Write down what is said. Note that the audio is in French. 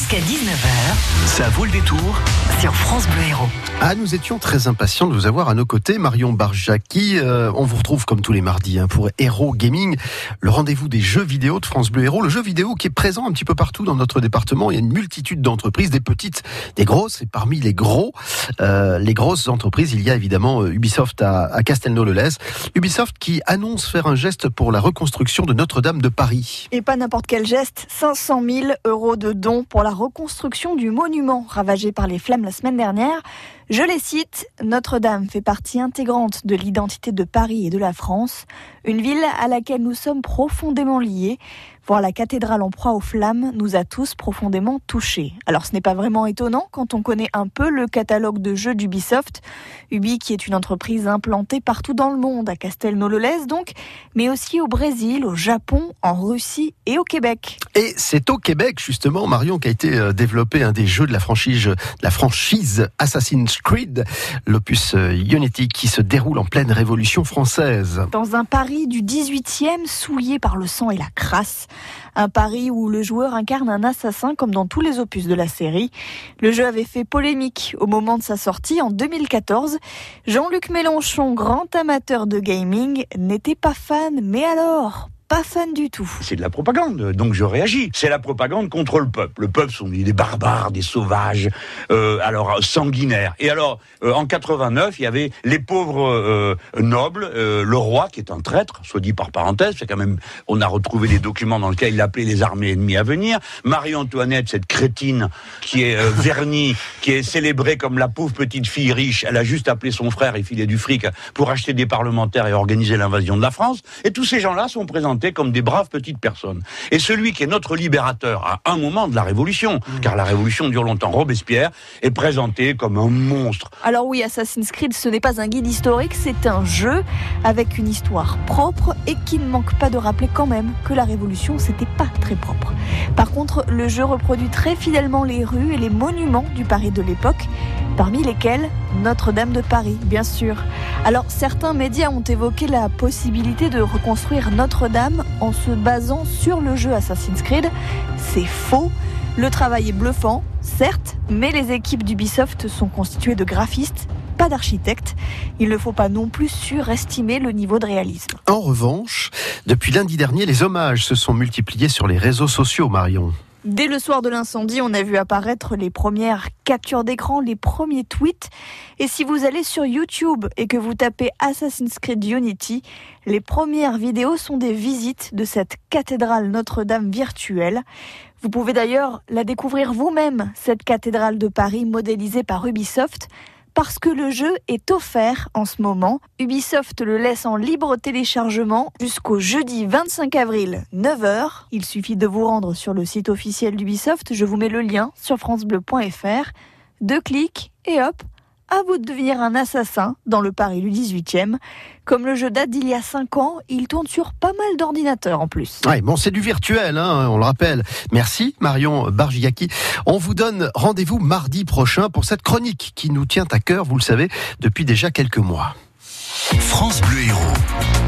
Jusqu'à 19h, Ça vaut le détour. sur France Bleu Héros. Ah, nous étions très impatients de vous avoir à nos côtés, Marion Barjaki. Euh, on vous retrouve comme tous les mardis hein, pour Hero Gaming, le rendez-vous des jeux vidéo de France Bleu Héros. Le jeu vidéo qui est présent un petit peu partout dans notre département. Il y a une multitude d'entreprises, des petites, des grosses. Et parmi les gros, euh, les grosses entreprises, il y a évidemment euh, Ubisoft à, à Castelnau-le-Lez. Ubisoft qui annonce faire un geste pour la reconstruction de Notre-Dame de Paris. Et pas n'importe quel geste, 500 000 euros de dons pour la reconstruction du monument ravagé par les flammes la semaine dernière. Je les cite, Notre-Dame fait partie intégrante de l'identité de Paris et de la France, une ville à laquelle nous sommes profondément liés. Voir la cathédrale en proie aux flammes nous a tous profondément touchés. Alors ce n'est pas vraiment étonnant quand on connaît un peu le catalogue de jeux d'Ubisoft. Ubi qui est une entreprise implantée partout dans le monde, à Castelnau-le-Lez donc, mais aussi au Brésil, au Japon, en Russie et au Québec. Et c'est au Québec, justement, Marion, qui a été euh, développé un des jeux de la franchise, la franchise Assassin's Creed, l'opus euh, Unity, qui se déroule en pleine Révolution française. Dans un Paris du 18e souillé par le sang et la crasse. Un Paris où le joueur incarne un assassin comme dans tous les opus de la série. Le jeu avait fait polémique au moment de sa sortie en 2014. Jean-Luc Mélenchon, grand amateur de gaming, n'était pas fan, mais alors pas fan du tout. C'est de la propagande, donc je réagis. C'est la propagande contre le peuple. Le peuple sont des barbares, des sauvages, euh, alors sanguinaires. Et alors, euh, en 89, il y avait les pauvres euh, nobles, le roi qui est un traître, soit dit par parenthèse, c'est quand même, on a retrouvé les documents dans lesquels il appelait les armées ennemies à venir. Marie-Antoinette, cette crétine qui est vernie, qui est célébrée comme la pauvre petite fille riche, elle a juste appelé son frère et filé du fric pour acheter des parlementaires et organiser l'invasion de la France. Et tous ces gens-là sont présentés comme des braves petites personnes. Et celui qui est notre libérateur à un moment de la Révolution, car la Révolution dure longtemps, Robespierre, est présenté comme un monstre. Alors oui, Assassin's Creed, ce n'est pas un guide historique, c'est un jeu avec une histoire propre et qui ne manque pas de rappeler quand même que la Révolution, c'était pas très propre. Par contre, le jeu reproduit très fidèlement les rues et les monuments du Paris de l'époque, parmi lesquels Notre-Dame de Paris, bien sûr. Alors certains médias ont évoqué la possibilité de reconstruire Notre-Dame en se basant sur le jeu Assassin's Creed. C'est faux. Le travail est bluffant, certes, mais les équipes d'Ubisoft sont constituées de graphistes, pas d'architectes. Il ne faut pas non plus surestimer le niveau de réalisme. En revanche, depuis lundi dernier, les hommages se sont multipliés sur les réseaux sociaux, Marion. Dès le soir de l'incendie, on a vu apparaître les premières captures d'écran, les premiers tweets. Et si vous allez sur YouTube et que vous tapez Assassin's Creed Unity, les premières vidéos sont des visites de cette cathédrale Notre-Dame virtuelle. Vous pouvez d'ailleurs la découvrir vous-même, cette cathédrale de Paris modélisée par Ubisoft. Parce que le jeu est offert en ce moment, Ubisoft le laisse en libre téléchargement jusqu'au jeudi 25 avril 9h. Il suffit de vous rendre sur le site officiel d'Ubisoft, je vous mets le lien sur francebleu.fr. Deux clics et hop, à vous de devenir un assassin dans le Paris du 18e. Comme le jeu date d'il y a 5 ans, il tourne sur pas mal d'ordinateurs en plus. Ouais, bon, c'est du virtuel, hein, on le rappelle. Merci Marion Bargiaki. On vous donne rendez-vous mardi prochain pour cette chronique qui nous tient à cœur, vous le savez, depuis déjà quelques mois. France Bleu Héros.